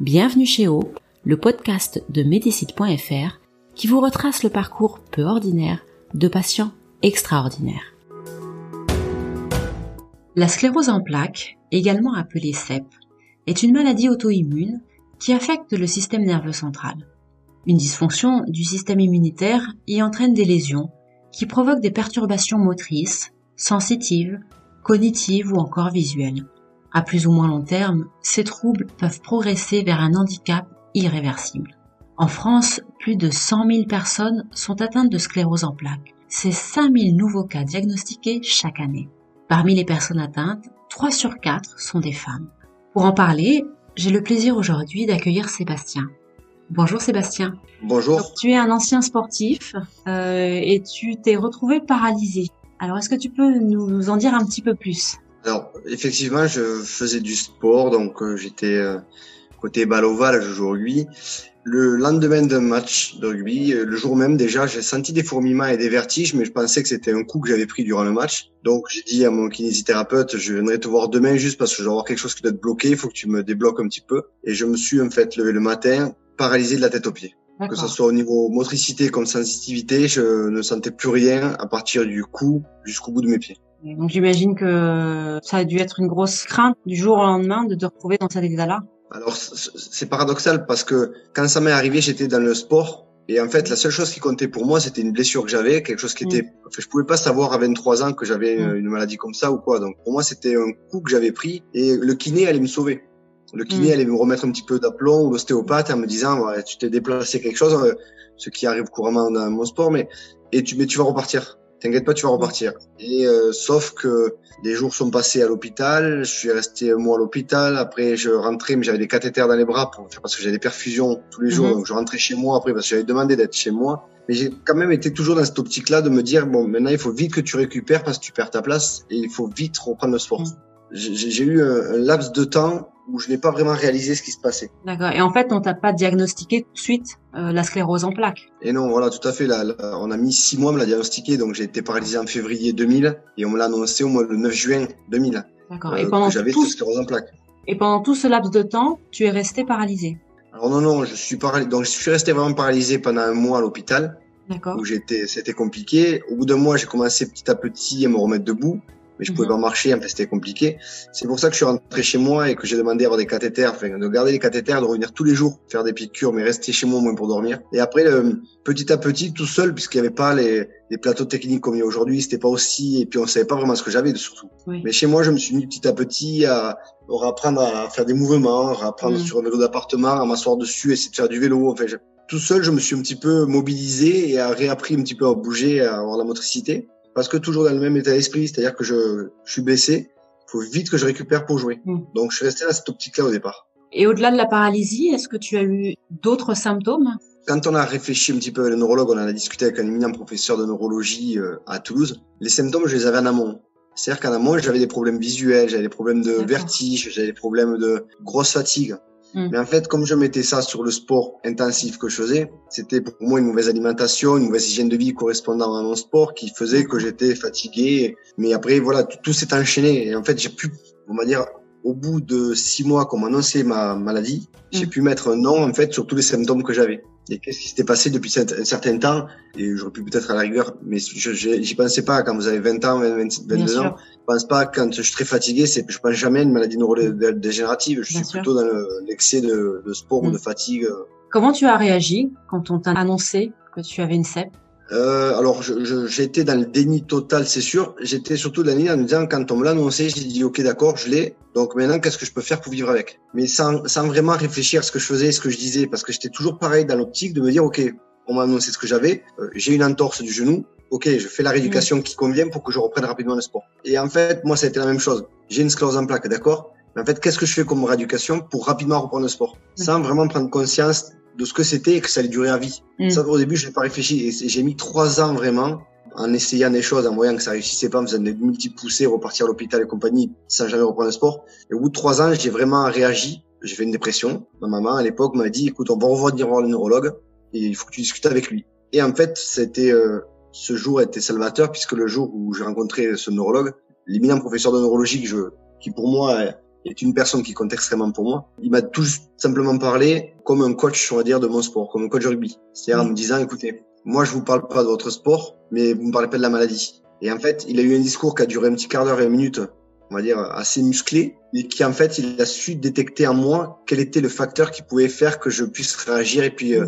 Bienvenue chez O, le podcast de Medicite.fr qui vous retrace le parcours peu ordinaire de patients extraordinaires. La sclérose en plaques, également appelée CEP, est une maladie auto-immune qui affecte le système nerveux central. Une dysfonction du système immunitaire y entraîne des lésions qui provoquent des perturbations motrices, sensitives, cognitives ou encore visuelles. À plus ou moins long terme, ces troubles peuvent progresser vers un handicap irréversible. En France, plus de 100 000 personnes sont atteintes de sclérose en plaques. C'est 5 000 nouveaux cas diagnostiqués chaque année. Parmi les personnes atteintes, 3 sur 4 sont des femmes. Pour en parler, j'ai le plaisir aujourd'hui d'accueillir Sébastien. Bonjour Sébastien. Bonjour. tu es un ancien sportif euh, et tu t'es retrouvé paralysé. Alors est-ce que tu peux nous en dire un petit peu plus? Alors effectivement, je faisais du sport, donc euh, j'étais euh, côté balle ovale, je joue au rugby. Le lendemain d'un match de rugby, euh, le jour même déjà, j'ai senti des fourmillements et des vertiges, mais je pensais que c'était un coup que j'avais pris durant le match. Donc j'ai dit à mon kinésithérapeute, je viendrai te voir demain juste parce que je vais avoir quelque chose qui doit être bloqué, il faut que tu me débloques un petit peu. Et je me suis en fait levé le matin, paralysé de la tête aux pieds. Que ce soit au niveau motricité comme sensitivité, je ne sentais plus rien à partir du cou jusqu'au bout de mes pieds. Donc j'imagine que ça a dû être une grosse crainte du jour au lendemain de te retrouver dans cet état-là. Alors c'est paradoxal parce que quand ça m'est arrivé, j'étais dans le sport et en fait la seule chose qui comptait pour moi c'était une blessure que j'avais, quelque chose qui était. Mm. Enfin, je pouvais pas savoir à 23 ans que j'avais mm. une maladie comme ça ou quoi. Donc pour moi c'était un coup que j'avais pris et le kiné allait me sauver. Le kiné mm. allait me remettre un petit peu d'aplomb ou l'ostéopathe en me disant ouais, tu t'es déplacé quelque chose, euh, ce qui arrive couramment dans mon sport, mais et tu mais tu vas repartir. T'inquiète pas, tu vas repartir. Et euh, sauf que des jours sont passés à l'hôpital, je suis resté un mois à l'hôpital. Après, je rentrais, mais j'avais des cathéters dans les bras pour parce que j'avais des perfusions tous les jours. Mhm. Donc, je rentrais chez moi après parce que j'avais demandé d'être chez moi. Mais j'ai quand même été toujours dans cette optique-là de me dire bon, maintenant il faut vite que tu récupères parce que tu perds ta place et il faut vite reprendre le sport. Mhm. J'ai eu un, un laps de temps où je n'ai pas vraiment réalisé ce qui se passait. D'accord. Et en fait, on t'a pas diagnostiqué tout de suite euh, la sclérose en plaques. Et non, voilà, tout à fait. Là, on a mis six mois à me la diagnostiquer, donc j'ai été paralysé en février 2000 et on me l'a annoncé au mois le 9 juin 2000. D'accord. et euh, pendant j'avais tout... sclérose en plaques. Et pendant tout ce laps de temps, tu es resté paralysé. Alors non, non, je suis paralysé. Donc je suis resté vraiment paralysé pendant un mois à l'hôpital. D'accord. Où j'étais, c'était compliqué. Au bout d'un mois, j'ai commencé petit à petit à me remettre debout mais je pouvais mhm. pas marcher, en fait c'était compliqué. C'est pour ça que je suis rentré chez moi et que j'ai demandé à avoir des cathéters, enfin de garder les cathéters, de revenir tous les jours faire des piqûres, mais rester chez moi au moins pour dormir. Et après, petit à petit, tout seul, puisqu'il n'y avait pas les, les, plateaux techniques comme il y a aujourd'hui, c'était pas aussi, et puis on savait pas vraiment ce que j'avais surtout. Mais chez moi, je me suis mis petit à petit à, apprendre à faire des mouvements, à apprendre mhm. sur un vélo d'appartement, à m'asseoir dessus, essayer de faire du vélo. Enfin, tout seul, je me suis un petit peu mobilisé et a réappris un petit peu à bouger, à avoir la motricité parce que toujours dans le même état d'esprit, c'est-à-dire que je, suis blessé, il faut vite que je récupère pour jouer. Hmm. Donc je suis resté dans cette optique-là au départ. Et au-delà de la paralysie, est-ce que tu as eu d'autres symptômes? Quand on a réfléchi un petit peu avec le neurologue, on en a discuté avec un éminent professeur de neurologie euh, à Toulouse, les symptômes, je les avais en amont. C'est-à-dire qu'en amont, j'avais des problèmes visuels, j'avais des problèmes de vertige, j'avais des problèmes de grosse fatigue. Mm. Mais en fait, comme je mettais ça sur le sport intensif que je faisais, c'était pour moi une mauvaise alimentation, une mauvaise hygiène de vie correspondant à mon sport qui faisait que j'étais fatigué. Mais après, voilà, tout, s'est enchaîné. Et en fait, j'ai pu, on va dire, au bout de six mois qu'on m'a annoncé ma maladie, j'ai mm. pu mettre un nom, en fait, sur tous les symptômes que j'avais et qu'est-ce qui s'était passé depuis un certain temps? Et j'aurais pu peut-être à la rigueur mais je j'y pensais pas quand vous avez 20 ans 20, 22 ans. je pense pas quand je suis très fatigué c'est je pense jamais à une maladie neurodégénérative je suis plutôt dans l'excès de, de, sport ou mm. de fatigue. Comment tu as réagi quand on t'a annoncé que tu avais une CEP euh, alors, j'étais dans le déni total, c'est sûr. J'étais surtout dans le déni en me disant, quand on me l'a annoncé, j'ai dit, ok, d'accord, je l'ai. Donc maintenant, qu'est-ce que je peux faire pour vivre avec? Mais sans, sans vraiment réfléchir à ce que je faisais, ce que je disais, parce que j'étais toujours pareil dans l'optique de me dire, ok, on m'a annoncé ce que j'avais, euh, j'ai une entorse du genou, ok, je fais la rééducation qui convient pour que je reprenne rapidement le sport. Et en fait, moi, ça a été la même chose. J'ai une sclérose en plaque, d'accord? En fait, qu'est-ce que je fais comme rééducation pour rapidement reprendre le sport, sans vraiment prendre conscience de ce que c'était et que ça allait durer à vie. Mm. Ça, au début, je n'ai pas réfléchi et j'ai mis trois ans vraiment en essayant des choses, en voyant que ça réussissait pas, en faisant des multiples poussées, repartir à l'hôpital et compagnie, sans jamais reprendre le sport. Et au bout de trois ans, j'ai vraiment réagi. J'ai fait une dépression. Ma maman, à l'époque, m'a dit, écoute, on va revenir voir le neurologue et il faut que tu discutes avec lui. Et en fait, c'était, euh, ce jour était salvateur puisque le jour où j'ai rencontré ce neurologue, l'éminent professeur de neurologie je, qui pour moi est une personne qui compte extrêmement pour moi. Il m'a tout simplement parlé comme un coach, on va dire, de mon sport, comme un coach rugby. C'est-à-dire en me disant, écoutez, moi je vous parle pas de votre sport, mais vous me parlez pas de la maladie. Et en fait, il a eu un discours qui a duré un petit quart d'heure et une minute, on va dire assez musclé, et qui en fait, il a su détecter en moi quel était le facteur qui pouvait faire que je puisse réagir et puis euh,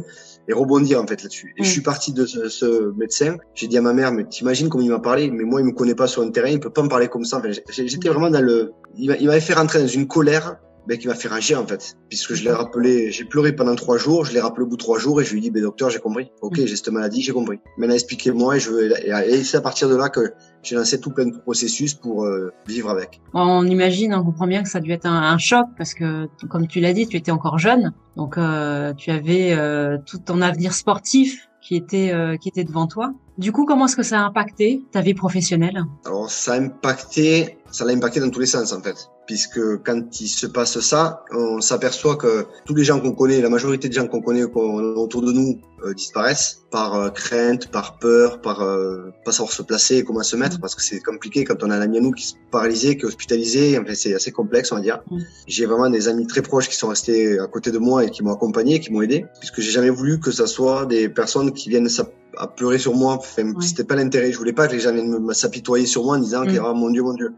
et rebondir en fait là-dessus. Et je suis parti de ce, ce médecin. J'ai dit à ma mère, mais t'imagines comment il m'a parlé Mais moi, il me connaît pas sur un terrain, il peut pas me parler comme ça. Enfin, J'étais vraiment dans le. Il m'avait fait rentrer dans une colère ben, qui m'a fait réagir en fait, puisque je l'ai rappelé, j'ai pleuré pendant trois jours, je l'ai rappelé au bout de trois jours et je lui ai dit, ben docteur, j'ai compris, ok, j'ai cette maladie, j'ai compris. Maintenant expliquez-moi et je veux, et c'est à partir de là que j'ai lancé tout plein de processus pour euh, vivre avec. On imagine, on comprend bien que ça a dû être un, choc parce que, comme tu l'as dit, tu étais encore jeune, donc euh, tu avais euh, tout ton avenir sportif qui était euh, qui était devant toi. Du coup, comment est-ce que ça a impacté ta vie professionnelle? Alors, ça a impacté, ça l'a impacté dans tous les sens en fait puisque quand il se passe ça, on s'aperçoit que tous les gens qu'on connaît, la majorité des gens qu'on connaît autour de nous euh, disparaissent par euh, crainte, par peur, par euh, pas savoir se placer, comment se mettre, mm. parce que c'est compliqué quand on a un ami à nous qui se paralysé, qui est hospitalisé, enfin, c'est assez complexe on va dire. Mm. J'ai vraiment des amis très proches qui sont restés à côté de moi et qui m'ont accompagné, qui m'ont aidé, puisque j'ai jamais voulu que ça soit des personnes qui viennent à pleurer sur moi. Enfin, C'était pas l'intérêt. Je voulais pas que les gens viennent s'apitoyer sur moi en disant mm. oh, mon Dieu, mon Dieu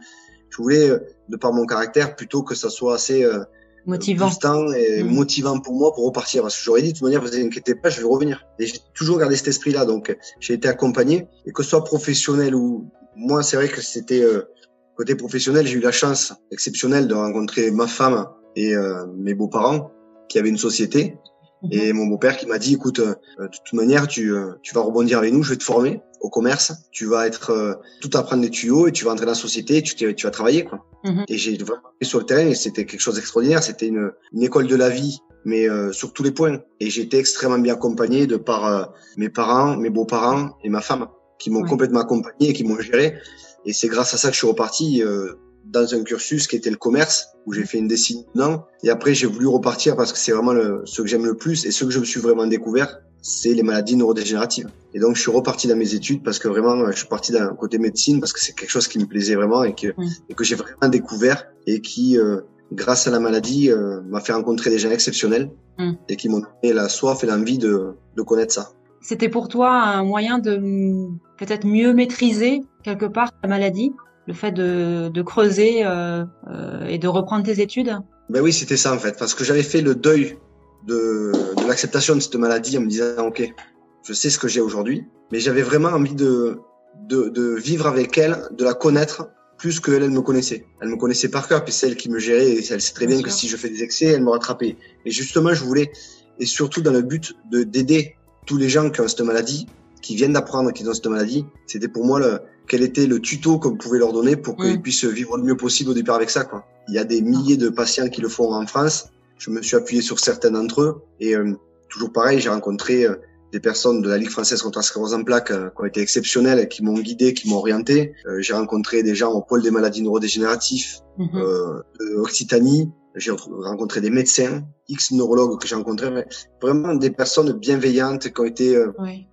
je voulais, euh, de par mon caractère, plutôt que ça soit assez euh, motivant et mm. motivant pour moi pour repartir. Parce que j'aurais dit de toute manière, vous inquiétez pas, je vais revenir. Et j'ai toujours gardé cet esprit-là. Donc, j'ai été accompagné. Et que ce soit professionnel ou moi, c'est vrai que c'était euh, côté professionnel, j'ai eu la chance exceptionnelle de rencontrer ma femme et euh, mes beaux-parents qui avaient une société. Mhm. Et mon beau-père qui m'a dit, écoute, de toute manière, tu, tu vas rebondir avec nous, je vais te former au commerce, tu vas être euh, tout apprendre les tuyaux et tu vas entrer dans la société et tu, tu vas travailler quoi. Mhm. Et j'ai vraiment sur le terrain et c'était quelque chose d'extraordinaire. C'était une, une, école de la vie, mais euh, sur tous les points. Et j'ai été extrêmement bien accompagné de par euh, mes parents, mes beaux-parents et ma femme qui m'ont complètement accompagné et qui m'ont géré. Et c'est grâce à ça que je suis reparti dans un cursus qui était le commerce où j'ai fait une décennie dedans. Et après j'ai voulu repartir parce que c'est vraiment le, ce que j'aime le plus et ce que je me suis vraiment découvert c'est les maladies neurodégénératives. Et donc, je suis reparti dans mes études parce que vraiment, je suis parti d'un côté médecine parce que c'est quelque chose qui me plaisait vraiment et que, et que j'ai vraiment découvert et qui, euh, grâce à la maladie, euh, m'a fait rencontrer des gens exceptionnels mm. et qui m'ont donné la soif et l'envie de, de connaître ça. C'était pour toi un moyen de peut-être mieux maîtriser quelque part la maladie, le fait de, de creuser euh, euh et de reprendre tes études? Ben oui, c'était ça en fait, parce que j'avais fait le deuil de, de l'acceptation de cette maladie en me disant, OK, je sais ce que j'ai aujourd'hui, mais j'avais vraiment envie de, de, de, vivre avec elle, de la connaître plus que elle, me connaissait. Elle me connaissait par cœur, puis c'est elle qui me gérait, et elle sait très bien, que si je fais des excès, elle me rattrapait. Et justement, je voulais, et surtout dans le but de d'aider tous les gens qui ont cette maladie, qui viennent d'apprendre qu'ils ont cette maladie, c'était pour moi le, quel était le tuto qu'on pouvait leur donner pour qu'ils puissent vivre le mieux possible au départ avec ça. Quoi. Il y a des milliers de patients qui le font en France, je me suis appuyé sur certains d'entre eux et euh, toujours pareil, j'ai rencontré euh, des personnes de la Ligue française contre la sclérose en plaques euh, qui ont été exceptionnelles, qui m'ont guidé, qui m'ont orienté. j'ai rencontré des gens au pôle des maladies neurodégénératives mm de Occitanie. J'ai rencontré des médecins, X neurologues que j'ai rencontrés, vraiment des personnes bienveillantes qui ont été,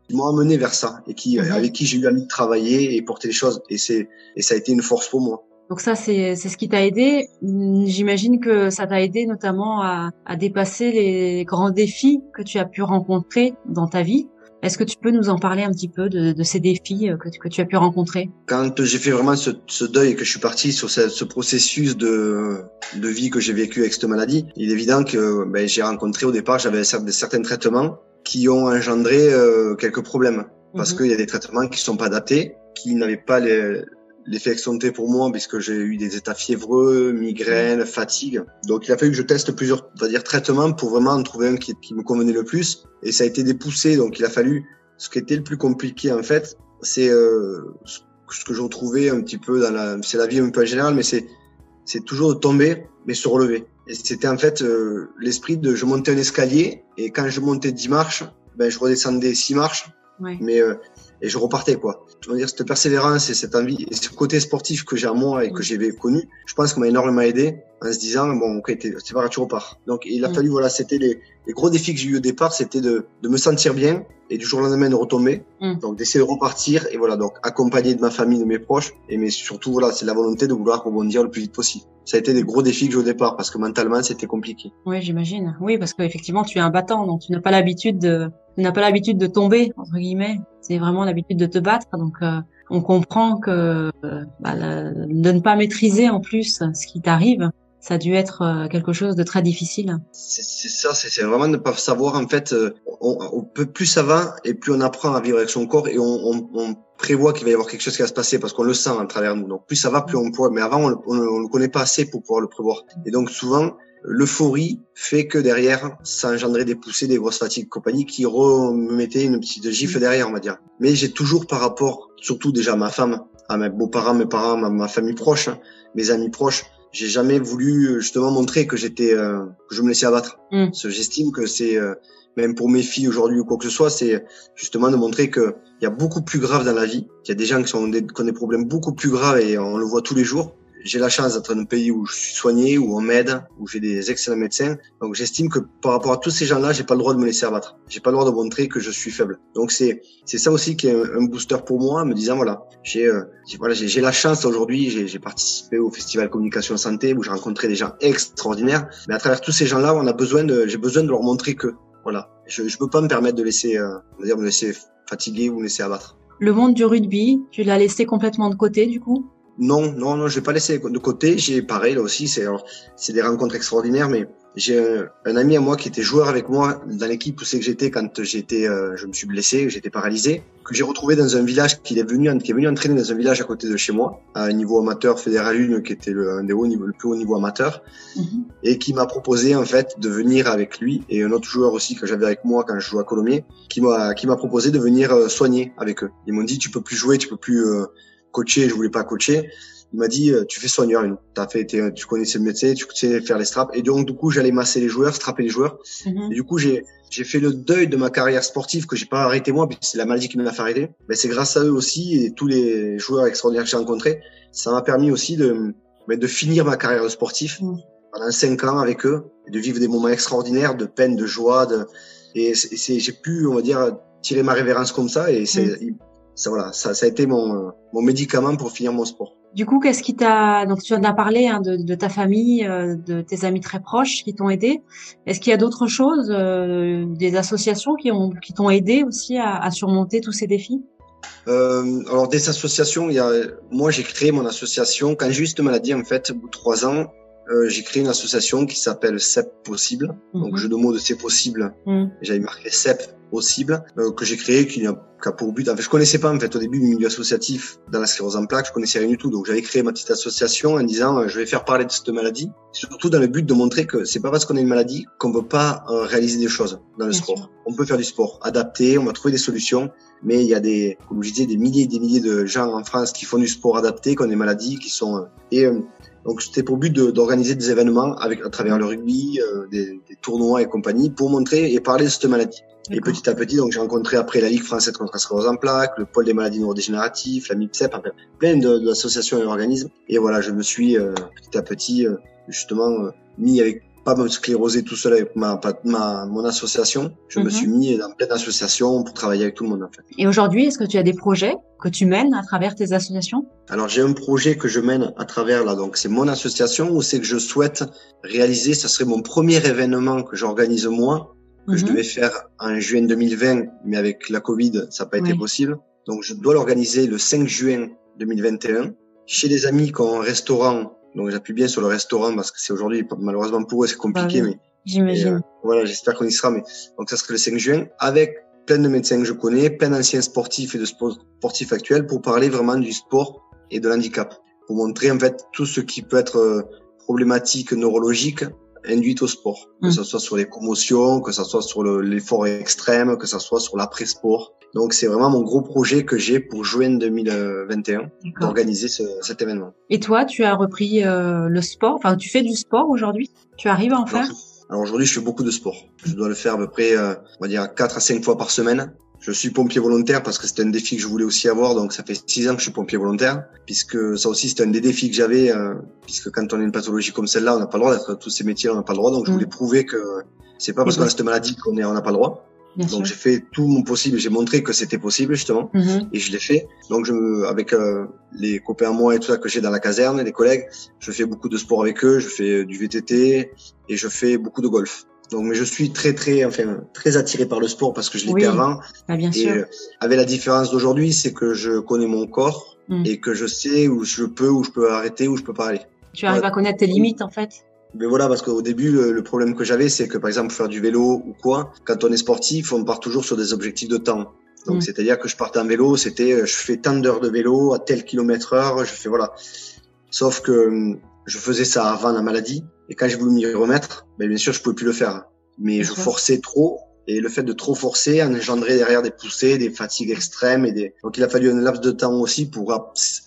qui m'ont amené vers ça et qui, mhm. avec qui j'ai eu envie de travailler et porter les choses. Et c'est, et ça a été une force pour moi. Donc ça, c'est ce qui t'a aidé. J'imagine que ça t'a aidé notamment à, à, dépasser les grands défis que tu as pu rencontrer dans ta vie. Est-ce que tu peux nous en parler un petit peu de, de ces défis que, que, tu as pu rencontrer? Quand j'ai fait vraiment ce, ce, deuil et que je suis parti sur ce, ce processus de, de, vie que j'ai vécu avec cette maladie, il est évident que ben, j'ai rencontré au départ, j'avais certains traitements qui ont engendré euh, quelques problèmes. Parce mhm. qu'il y a des traitements qui sont pas adaptés, qui n'avaient pas les, l'effet T pour moi puisque j'ai eu des états fiévreux, migraines, fatigue. Donc il a fallu que je teste plusieurs, on va dire, traitements pour vraiment en trouver un qui, qui me convenait le plus. Et ça a été dépoussé, donc il a fallu. Ce qui était le plus compliqué en fait, c'est euh, ce que je retrouvais un petit peu dans la, c'est la vie un peu en général, mais c'est c'est toujours de tomber, mais se relever. Et c'était en fait euh, l'esprit de je montais un escalier et quand je montais 10 marches, ben je redescendais 6 marches. Mais euh, et je repartais quoi. Je veux dire cette persévérance et cette envie et ce côté sportif que j'ai à moi et que j'avais connu, je pense que m'a énormément aidé en se disant bon ok c'est pas grave tu repars. Donc il a fallu voilà c'était les, les, gros défis que j'ai eu au départ c'était de, de me sentir bien et du jour au lendemain de retomber. Donc d'essayer de repartir et voilà donc accompagné de ma famille de mes proches et mais surtout voilà c'est la volonté de vouloir rebondir le plus vite possible. Ça a été des gros défis que j'ai au départ parce que mentalement c'était compliqué. Oui j'imagine. Oui parce qu'effectivement tu es un battant donc tu n'as pas l'habitude de tu n'as pas l'habitude de tomber entre guillemets. C'est vraiment l'habitude de te battre donc euh, on comprend que euh, bah, de ne pas maîtriser en plus ce qui t'arrive, ça a dû être euh, quelque chose de très difficile. C'est ça, c'est vraiment de ne pas savoir en fait. On, on, peut plus ça va et plus on apprend à vivre avec son corps et on, on, on prévoit qu'il va y avoir quelque chose qui va se passer parce qu'on le sent à travers nous. Donc plus ça va, plus on pourra. Mais avant, on, ne le connaît pas assez pour pouvoir le prévoir. Et donc souvent, l'euphorie fait que derrière, ça engendrait des poussées, des grosses fatigues, compagnie, qui remettaient une petite gifle mm. derrière, on va dire. Mais j'ai toujours par rapport, surtout déjà à ma femme, à mes beaux-parents, mes parents, ma, ma famille proche, hein, mes amis proches, j'ai jamais voulu justement montrer que j'étais, euh, que je me laissais abattre. Mm. J'estime que c'est euh, même pour mes filles aujourd'hui ou quoi que ce soit, c'est justement de montrer que il y a beaucoup plus grave dans la vie. Il y a des gens qui, sont des, qui ont des problèmes beaucoup plus graves et on le voit tous les jours j'ai la chance d'être dans un pays où je suis soigné, où on m'aide, où j'ai des excellents médecins. Donc j'estime que par rapport à tous ces gens-là, j'ai pas le droit de me laisser abattre. J'ai pas le droit de montrer que je suis faible. Donc c'est c'est ça aussi qui est un, booster pour moi, me disant voilà, j'ai euh, voilà j'ai la chance aujourd'hui, j'ai participé au festival communication santé où j'ai rencontré des gens extraordinaires. Mais à travers tous ces gens-là, on a besoin de j'ai besoin de leur montrer que voilà, je je peux pas me permettre de laisser euh, dire me laisser fatiguer ou me laisser abattre. Le monde du rugby, tu l'as laissé complètement de côté du coup? Non, non, non, je vais pas laisser de côté. J'ai pareil là aussi, c'est c'est des rencontres extraordinaires, mais j'ai un, ami à moi qui était joueur avec moi dans l'équipe où c'est que j'étais quand j'étais, euh, je me suis blessé, j'étais paralysé, que j'ai retrouvé dans un village qu'il est venu, qui est venu entraîner dans un village à côté de chez moi, à un niveau amateur fédéral 1, qui était le, un des hauts niveaux, le plus haut niveau amateur, mhm. et qui m'a proposé en fait de venir avec lui et un autre joueur aussi que j'avais avec moi quand je jouais à Colomiers, qui m'a qui m'a proposé de venir euh, soigner avec eux. Ils m'ont dit tu peux plus jouer, tu peux plus euh, coacher, je voulais pas coacher. Il m'a dit, euh, tu fais soigneur, t'as fait, tu connaissais le métier, tu sais faire les straps. Et donc, du coup, j'allais masser les joueurs, strapper les joueurs. Mhm. Et du coup, j'ai, j'ai fait le deuil de ma carrière sportive que j'ai pas arrêté moi, c'est la maladie qui m'a fait arrêter. Mais c'est grâce à eux aussi et tous les joueurs extraordinaires que j'ai rencontrés, ça m'a permis aussi de, de finir ma carrière sportive mhm. pendant cinq ans avec eux et de vivre des moments extraordinaires de peine, de joie, de, et c'est, j'ai pu, on va dire, tirer ma révérence comme ça et c'est, mhm ça voilà, ça, ça a été mon, mon médicament pour finir mon sport. Du coup, qu'est-ce qui t'a donc tu en as parlé hein, de, de, ta famille, euh, de tes amis très proches qui t'ont aidé. Est-ce qu'il y a d'autres choses, euh, des associations qui ont qui t'ont aidé aussi à, à, surmonter tous ces défis? Euh, Alors des associations, il y a moi j'ai créé mon association quand j'ai eu cette maladie en fait au bout de trois ans. Euh, j'ai créé une association qui s'appelle CEP Possible. Donc, mhm. jeu de mots de C'est Possible. Mhm. J'avais marqué CEP Possible, euh, que j'ai créé, qui a, qui a, pour but... En fait, je connaissais pas, en fait, au début, le milieu associatif dans la sclérose en plaques. Je connaissais rien du tout. Donc, j'avais créé ma petite association en disant, euh, je vais faire parler de cette maladie. Surtout dans le but de montrer que c'est pas parce qu'on a une maladie qu'on peut pas euh, réaliser des choses dans le sport. On peut faire du sport adapté, on va trouver des solutions. Mais il y a des, comme je disais, des milliers et des milliers de gens en France qui font du sport adapté, qui ont des maladies, qui sont... et donc c'était pour but d'organiser des événements avec à travers le rugby, euh, des, des, tournois et compagnie pour montrer et parler de cette maladie. Et petit à petit, donc j'ai rencontré après la Ligue française contre la sclérose en plaques, le pôle des maladies neurodégénératives, la MIPSEP, enfin, plein d'associations et d'organismes. Et voilà, je me suis euh, petit à petit euh, justement mis avec pas me scléroser tout seul avec ma, ma mon association. Je me mhm. suis mis dans plein d'associations pour travailler avec tout le monde en fait. Et aujourd'hui, est-ce que tu as des projets que tu mènes à travers tes associations? Alors j'ai un projet que je mène à travers là, donc c'est mon association où c'est que je souhaite réaliser. Ça serait mon premier événement que j'organise moi que je mhm. devais faire en juin 2020, mais avec la Covid, ça n'a pas été possible. Donc je dois l'organiser le 5 juin 2021 chez des amis qui ont un restaurant donc j'appuie bien sur le restaurant parce que c'est aujourd'hui malheureusement pour eux c'est compliqué, bah mais j'imagine. Euh, voilà, j'espère qu'on y sera. Mais donc ça serait le 5 juin avec plein de médecins que je connais, plein d'anciens sportifs et de sportifs actuels pour parler vraiment du sport et de l'handicap, pour montrer en fait tout ce qui peut être euh, problématique neurologique induite au sport, que Mm. ce soit sur les commotions, que ce soit sur le- l'effort extrême, que ce soit sur l'après-sport. Donc c'est vraiment mon gros projet que j'ai pour juin 2021 D'accord. d'organiser ce- cet événement. Et toi, tu as repris euh, le sport? Enfin, tu fais du sport aujourd'hui? Tu arrives à en faire? Alors, alors aujourd'hui, je fais beaucoup de sport. Je dois le faire à peu près, euh, on va dire, 4 à 5 fois par semaine. Je suis pompier volontaire parce que c'était un défi que je voulais aussi avoir, donc ça fait 6 ans que je suis pompier volontaire, puisque ça aussi c'était un des défis que j'avais, euh, puisque quand on a une pathologie comme celle-là, on n'a pas le droit d'être tous ces métiers, on n'a pas le droit, donc je Mm. voulais prouver que c'est pas parce C'est qu'on a cette maladie qu'on est, on n'a pas le droit. Bien Donc j'ai fait tout mon possible, j'ai montré que c'était possible justement, Mhm. et je l'ai fait. Donc je, avec euh, les copains à moi et tout ça que j'ai dans la caserne, les collègues, je fais beaucoup de sport avec eux, je fais du VTT et je fais beaucoup de golf. Donc mais je suis très très enfin très attiré par le sport parce que je l'ai Oui. avant Ah, bien et sûr. euh, avec la différence d'aujourd'hui, c'est que je connais mon corps Mm. et que je sais où je peux où je peux arrêter où je peux pas aller. Tu arrives à connaître tes limites en fait? Mais voilà, parce qu'au début, le, problème que j'avais, c'est que par exemple, faire du vélo ou quoi, quand on est sportif, on part toujours sur des objectifs de temps. Donc, Mm. c'est-à-dire que je partais en vélo, c'était, euh, je fais tant d'heures de vélo à tel kilomètre heure, je fais voilà. Sauf que hum, je faisais ça avant la maladie, et quand j'ai voulu m'y remettre, ben, bien sûr, je pouvais plus le faire. Mais je forçais trop, et le fait de trop forcer engendrait derrière des poussées, des fatigues extrêmes, et des. Donc, il a fallu un laps de temps aussi pour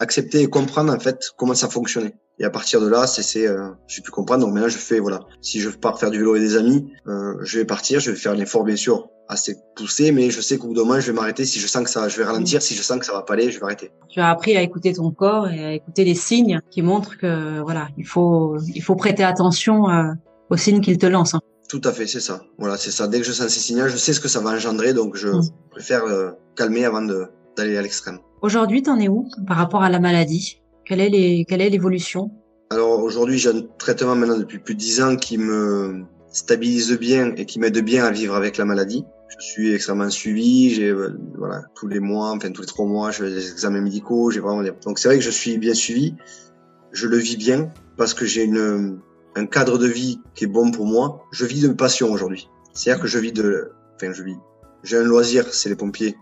accepter et comprendre en fait comment ça fonctionnait. Et à partir de là, c'est, c'est, euh, j'ai pu comprendre. Donc maintenant, je fais voilà. Si je pars faire du vélo avec des amis, euh, je vais partir, je vais faire un effort bien sûr assez poussé, mais je sais qu'au bout d'un moment, je vais m'arrêter. Si je sens que ça, je vais ralentir. Si je sens que ça va pas aller, je vais arrêter. Tu as appris à écouter ton corps et à écouter les signes qui montrent que voilà, il faut il faut prêter attention euh, aux signes qu'il te lance. hein. Tout à fait, c'est ça. Voilà, c'est ça. Dès que je sens ces signaux, je sais ce que ça va engendrer, donc je Mm. préfère euh, calmer avant de d'aller à l'extrême. Aujourd'hui, t'en es où par rapport à la maladie? Quelle est l'évolution? Alors aujourd'hui, j'ai un traitement maintenant depuis plus de 10 ans qui me stabilise bien et qui m'aide bien à vivre avec la maladie. Je suis extrêmement suivi, j'ai euh, tous les mois, enfin tous les trois mois, je fais des examens médicaux, j'ai vraiment des... donc c'est vrai que je suis bien suivi, je le vis bien parce que j'ai un cadre de vie qui est bon pour moi. Je vis de passion aujourd'hui. C'est-à-dire que je vis de, enfin je vis, j'ai un loisir, c'est les pompiers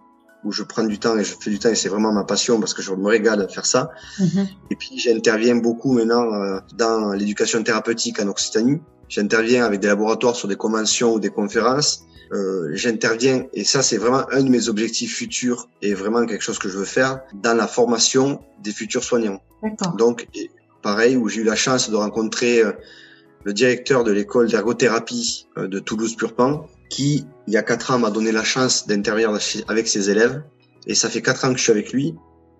où je prends du temps et je fais du temps et c'est vraiment ma passion parce que je me régale à faire ça. Mhm. Et puis j'interviens beaucoup maintenant euh, dans l'éducation thérapeutique en Occitanie. J'interviens avec des laboratoires sur des conventions ou des conférences. Euh, j'interviens et ça c'est vraiment un de mes objectifs futurs et vraiment quelque chose que je veux faire dans la formation des futurs soignants. Donc pareil où j'ai eu la chance de rencontrer euh, le directeur de l'école d'ergothérapie euh, de Toulouse Purpan qui il y a quatre ans m'a donné la chance d'intervenir avec ses élèves et ça fait quatre ans que je suis avec lui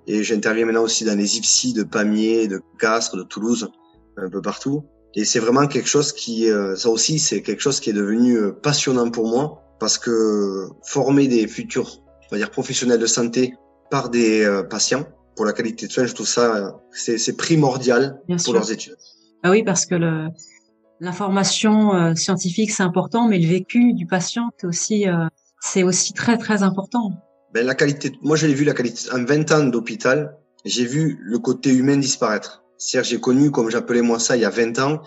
et j'interviens maintenant aussi dans les IPSI de Pamiers, de Castres, de Toulouse, un peu partout. Et c'est vraiment quelque chose qui, euh, ça aussi, c'est quelque chose qui est devenu euh, passionnant pour moi parce que former des futurs, on va dire professionnels de santé par des euh, patients pour la qualité de soins, je trouve ça, c'est c'est primordial Bien pour sûr. leurs études. Ah oui, parce que le l'information euh, scientifique c'est important, mais le vécu du patient c'est aussi euh, c'est aussi très très important. Ben la qualité, moi je l'ai vu la qualité en 20 ans d'hôpital, j'ai vu le côté humain disparaître. C'est-à-dire j'ai connu, comme j'appelais moi ça il y a 20 ans,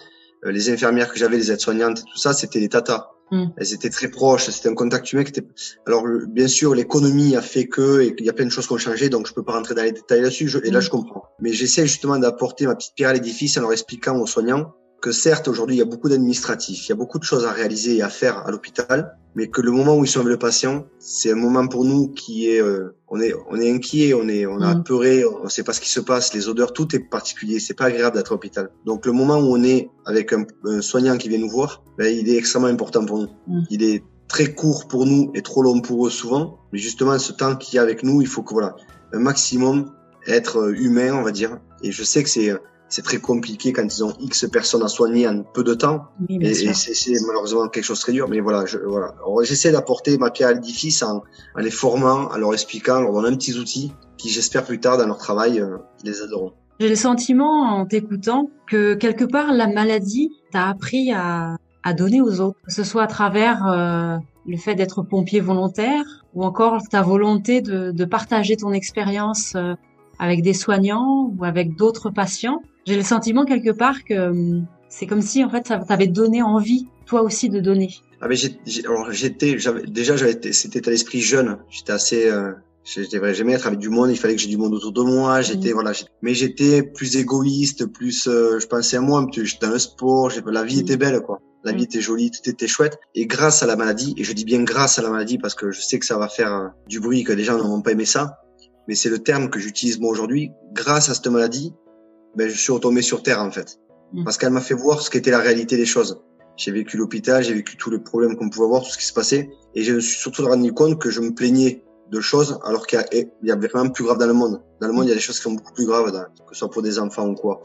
euh, les infirmières que j'avais, les aides-soignantes et tout ça, c'était des tatas. Mm. Elles étaient très proches, c'était un contact humain qui était. Alors bien sûr, l'économie a fait que et qu'il y a plein de choses qui ont changé, donc je peux pas rentrer dans les détails là-dessus. je- et là, Mm. je comprends. Mais j'essaie justement d'apporter ma petite pierre à l'édifice en leur expliquant aux soignants que certes aujourd'hui il y a beaucoup d'administratifs, il y a beaucoup de choses à réaliser et à faire à l'hôpital, mais que le moment où ils sont avec le patient, c'est un moment pour nous qui est, euh, on est, on est inquiet, on est, on a Mm. peuré, on sait pas ce qui se passe, les odeurs, tout est particulier, c'est pas agréable d'être à l'hôpital. Donc le moment où on est avec un, un soignant qui vient nous voir, ben, il est extrêmement important pour nous. Mm. Il est très court pour nous et trop long pour eux souvent, mais justement ce temps qu'il y a avec nous, il faut que voilà, un maximum être humain, on va dire. Et je sais que c'est euh, c'est très compliqué quand ils ont X personnes à soigner en peu de temps. Oui, Et, c'est malheureusement quelque chose de très dur. Mais voilà, je, voilà. Alors, j'essaie d'apporter ma pierre à l'édifice en, en les formant, en leur expliquant, en leur donnant un petit outil qui, j'espère, plus tard dans leur travail, euh, les aideront. J'ai le sentiment en t'écoutant que quelque part la maladie t'a appris à, à donner aux autres, que ce soit à travers euh, le fait d'être pompier volontaire ou encore ta volonté de, de partager ton expérience euh, avec des soignants ou avec d'autres patients. J'ai le sentiment quelque part que hum, c'est comme si en fait ça t'avait donné envie toi aussi de donner. Ah mais j'étais, déjà c'était à l'esprit jeune. J'étais assez, euh, j'étais vrai, j'aimais être avec du monde. Il fallait que j'ai du monde autour de moi. J'étais Mhm. voilà, mais j'étais plus égoïste, plus, euh, je pensais à moi. J'étais dans le sport. La vie Mhm. était belle quoi. la vie était jolie, tout était chouette. Et grâce à la maladie, et je dis bien grâce à la maladie parce que je sais que ça va faire euh, du bruit, que les gens n'ont pas aimé ça, mais c'est le terme que j'utilise moi aujourd'hui. Grâce à cette maladie, ben, je suis retombé sur terre en fait, mm. parce qu'elle m'a fait voir ce qu'était la réalité des choses. J'ai vécu l'hôpital, j'ai vécu tous les problèmes qu'on pouvait avoir, tout ce qui se passait, et je me suis surtout rendu compte que je me plaignais de choses alors qu'il y, a vraiment plus grave dans le monde. Dans le monde, il y a des choses qui sont beaucoup plus graves, que ce soit pour des enfants ou quoi.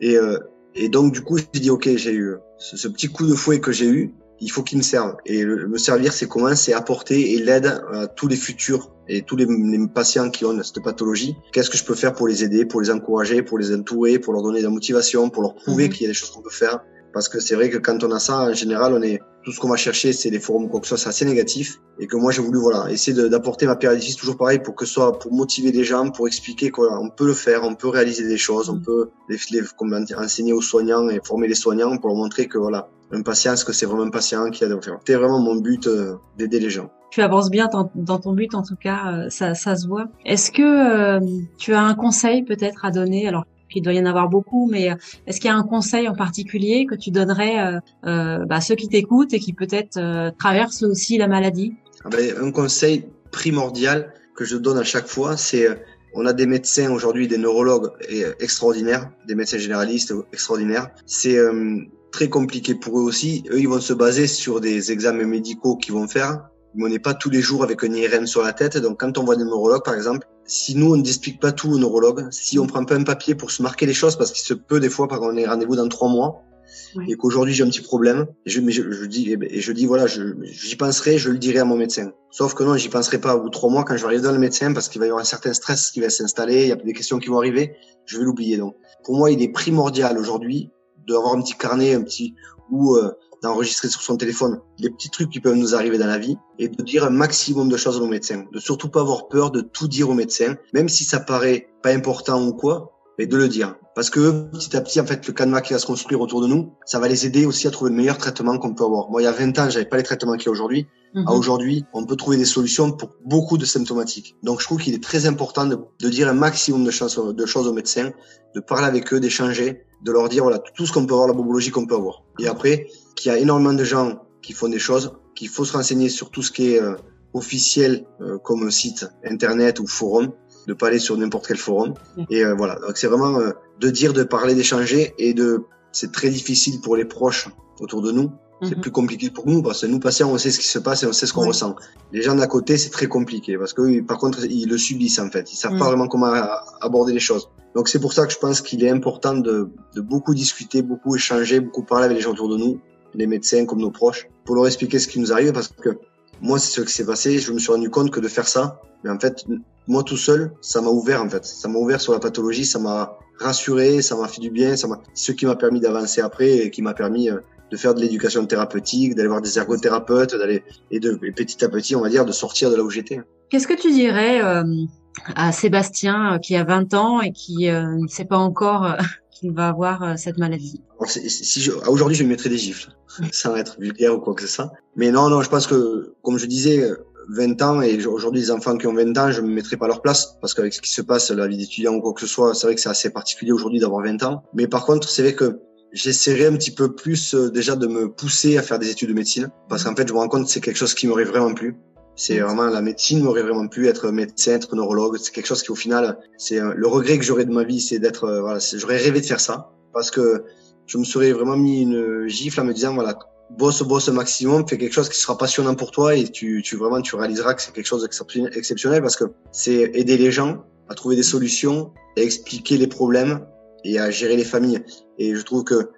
Et, euh, et donc du coup, j'ai dit ok, j'ai eu ce, petit coup de fouet que j'ai eu, il faut qu'il me serve. Et me servir, c'est comment C'est apporter et l'aide à tous les futurs et tous les, patients qui ont cette pathologie. Qu'est-ce que je peux faire pour les aider, pour les encourager, pour les entourer, pour leur donner de la motivation, pour leur prouver mhm. qu'il y a des choses qu'on peut faire? Parce que c'est vrai que quand on a ça, en général, on est tout ce qu'on va chercher, c'est des forums quoi que ce soit, c'est assez négatif. Et que moi, j'ai voulu voilà essayer d'apporter ma pierre toujours pareil pour que ce soit pour motiver les gens, pour expliquer qu'on peut le faire, on peut réaliser des choses, on mm. peut les, les enseigner aux soignants et former les soignants pour leur montrer que voilà, un patient, ce que c'est vraiment un patient qui a. C'est vraiment mon but euh, d'aider les gens. Tu avances bien dans ton but, en tout cas, euh, ça, ça se voit. Est-ce que euh, tu as un conseil peut-être à donner? Alors, il doit y en avoir beaucoup, mais est-ce qu'il y a un conseil en particulier que tu donnerais euh bah, à ceux qui t'écoutent et qui peut-être traversent aussi la maladie? Ah ben, Un conseil primordial que je donne à chaque fois, c'est on a des médecins aujourd'hui, des neurologues extraordinaires, des médecins généralistes extraordinaires. C'est très compliqué pour eux aussi. Eux, ils vont se baser sur des examens médicaux qu'ils vont faire. Mais on n'est pas tous les jours avec un IRM sur la tête. Donc, quand on voit des neurologues, par exemple, si nous, on ne explique pas tout aux neurologues, si on prend pas un papier pour se marquer les choses, parce qu'il se peut des fois, par on est rendez-vous dans trois mois, et qu'aujourd'hui j'ai un petit problème, et je, mais je, je dis, et je dis voilà, j'y penserai, je le dirai à mon médecin. Sauf que non, j'y penserai pas au bout de trois mois quand je vais arriver dans le médecin, parce qu'il va y avoir un certain stress qui va s'installer, il y a des questions qui vont arriver, je vais l'oublier. Donc, pour moi, il est primordial aujourd'hui d'avoir un petit carnet, un petit où euh, d'enregistrer sur son téléphone les petits trucs qui peuvent nous arriver dans la vie et de dire un maximum de choses aux médecins. De surtout pas avoir peur de tout dire aux médecins, même si ça paraît pas important ou quoi, mais de le dire. Parce que petit à petit, en fait, le canevas qui va se construire autour de nous, ça va les aider aussi à trouver le meilleur traitement qu'on peut avoir. Moi, il y a 20 ans, j'avais pas les traitements qu'il y a aujourd'hui. Mhm. À aujourd'hui, on peut trouver des solutions pour beaucoup de symptomatiques. Donc, je trouve qu'il est très important de, de, dire un maximum de choses, de choses aux médecins, de parler avec eux, d'échanger, de leur dire voilà tout ce qu'on peut avoir, la bobologie qu'on peut avoir. Et après, qu'il y a énormément de gens qui font des choses, qu'il faut se renseigner sur tout ce qui est euh, officiel euh, comme site internet ou forum, de pas aller sur n'importe quel forum. Et euh, voilà, donc c'est vraiment de dire, de parler, d'échanger et de c'est très difficile pour les proches autour de nous. C'est mhm. plus compliqué pour nous parce que nous patients on sait ce qui se passe et on sait ce qu'on ressent. Les gens d'à côté c'est très compliqué parce que par contre ils le subissent en fait. Ils savent pas vraiment comment aborder les choses. Donc c'est pour ça que je pense qu'il est important de, de beaucoup discuter, beaucoup échanger, beaucoup parler avec les gens autour de nous les médecins comme nos proches, pour leur expliquer ce qui nous arrive parce que moi, c'est ce qui s'est passé. Je me suis rendu compte que de faire ça, mais en fait, moi tout seul, ça m'a ouvert en fait. Ça m'a ouvert sur la pathologie, ça m'a rassuré, ça m'a fait du bien, ça m'a, ce qui m'a permis d'avancer après et qui m'a permis euh, de faire de l'éducation thérapeutique, d'aller voir des ergothérapeutes, d'aller et de petit à petit, on va dire, de sortir de là où j'étais. Qu'est-ce que tu dirais euh, à Sébastien euh, qui a 20 ans et qui ne sait pas encore qu'il va avoir euh, cette maladie si Aujourd'hui, je lui mettrais des gifles, sans être vulgaire ou quoi que ce soit. Mais non, non, je pense que, comme je disais, 20 ans et aujourd'hui les enfants qui ont 20 ans, je me mettrais pas à leur place parce qu'avec ce qui se passe, la vie d'étudiant ou quoi que ce soit, c'est vrai que c'est assez particulier aujourd'hui d'avoir 20 ans. Mais par contre, c'est vrai que j'essaierai un petit peu plus euh, déjà de me pousser à faire des études de médecine parce qu'en fait, je me rends compte que c'est quelque chose qui m'aurait vraiment plu. C'est vraiment la médecine m'aurait vraiment pu être médecin, être neurologue. C'est quelque chose qui au final, c'est le regret que j'aurais de ma vie, c'est d'être euh, voilà, j'aurais rêvé de faire ça parce que je me serais vraiment mis une gifle en me disant voilà, bosse bosse maximum, fais quelque chose qui sera passionnant pour toi et tu tu vraiment tu réaliseras que c'est quelque chose d'exceptionnel parce que c'est aider les gens à trouver des solutions, à expliquer les problèmes et à gérer les familles. Et je trouve que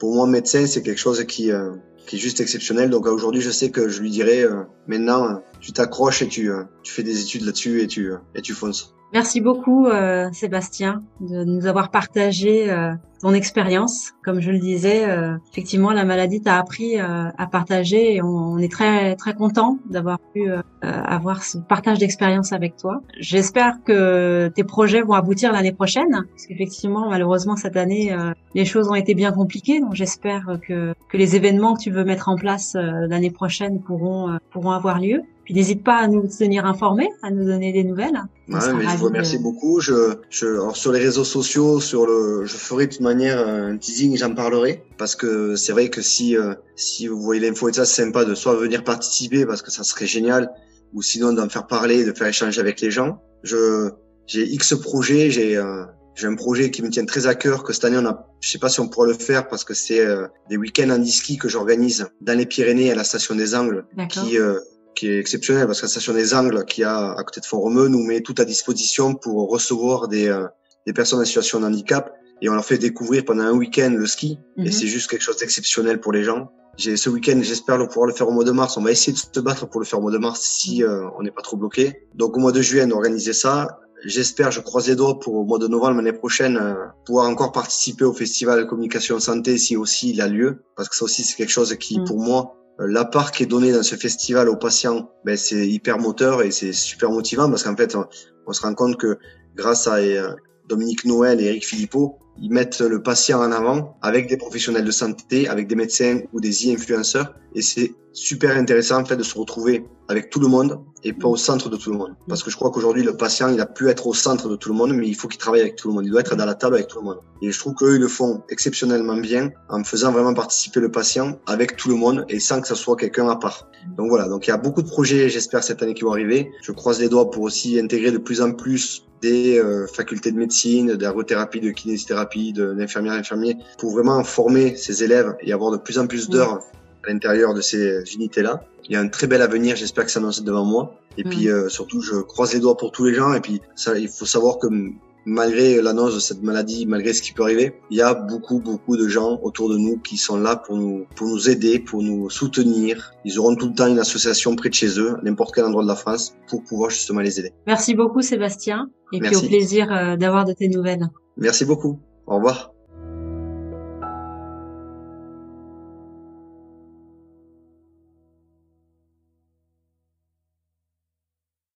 pour moi médecin, c'est quelque chose qui euh, qui est juste exceptionnel. Donc aujourd'hui, je sais que je lui dirais euh, maintenant, tu t'accroches et tu, euh, tu fais des études là-dessus et tu, euh, et tu fonces. Merci beaucoup euh, Sébastien de nous avoir partagé euh, ton expérience. Comme je le disais, euh, effectivement la maladie t'a appris à partager et on, est très très content d'avoir pu avoir ce partage d'expérience avec toi. J'espère que tes projets vont aboutir l'année prochaine parce qu'effectivement malheureusement cette année les choses ont été bien compliquées donc j'espère que que les événements que tu veux mettre en place l'année prochaine pourront pourront avoir lieu. Puis n'hésite pas à nous tenir informés, à nous donner des nouvelles. Ouais, mais je vous remercie beaucoup. Je, je, alors sur les réseaux sociaux, sur le, je ferai de toute manière un teasing, j'en parlerai parce que c'est vrai que si euh, si vous voyez l'info et ça, c'est sympa de soit venir participer parce que ça serait génial, ou sinon d'en faire parler, de faire échanger avec les gens. Je j'ai X projets, j'ai euh, j'ai un projet qui me tient très à cœur que cette année on a, je sais pas si on pourra le faire parce que c'est euh, des week-ends en ski que j'organise dans les Pyrénées à la station des Angles, qui euh, qui est exceptionnel parce que la station des Angles qui a à côté de Font-Romeu nous met tout à disposition pour recevoir des euh, des personnes en situation de handicap et on leur fait découvrir pendant un week-end le ski et mhm. c'est juste quelque chose d'exceptionnel pour les gens. J'ai ce week-end, j'espère le pouvoir le faire au mois de mars. On va essayer de se battre pour le faire au mois de mars si on n'est pas trop bloqué. Donc au mois de juillet, on organiser ça J'espère, je croise les doigts pour au mois de novembre l'année prochaine euh, pouvoir encore participer au festival de communication santé si aussi il a lieu, parce que ça aussi c'est quelque chose qui mm. pour moi euh, la part qui est donnée dans ce festival aux patients, ben c'est hyper moteur et c'est super motivant parce qu'en fait on, se rend compte que grâce à euh, Dominique Noël et Eric Philippot, ils mettent le patient en avant avec des professionnels de santé, avec des médecins ou des e-influenceurs. Et c'est super intéressant en fait de se retrouver avec tout le monde et pas au centre de tout le monde. Parce que je crois qu'aujourd'hui le patient il a pu être au centre de tout le monde, mais il faut qu'il travaille avec tout le monde. Il doit être dans la table avec tout le monde. Et je trouve qu'eux ils le font exceptionnellement bien en faisant vraiment participer le patient avec tout le monde et sans que ça soit quelqu'un à part. Donc voilà. Donc il y a beaucoup de projets j'espère cette année qui vont arriver. Je croise les doigts pour aussi intégrer de plus en plus des euh, facultés de médecine, d'ergothérapie, de kinésithérapie, d'infirmières, infirmiers, pour vraiment former ces élèves et avoir de plus en plus d'heures à l'intérieur de ces unités-là. Il y a un très bel avenir, j'espère que ça annonce devant moi. Et puis euh, surtout, je croise les doigts pour tous les gens. Et puis, ça, il faut savoir que malgré l'annonce de cette maladie, malgré ce qui peut arriver, il y a beaucoup, beaucoup de gens autour de nous qui sont là pour nous, pour nous aider, pour nous soutenir. Ils auront tout le temps une association près de chez eux, n'importe quel endroit de la France, pour pouvoir justement les aider. Merci beaucoup, Sébastien. Et puis au plaisir euh, d'avoir de tes nouvelles. Merci beaucoup. Au revoir.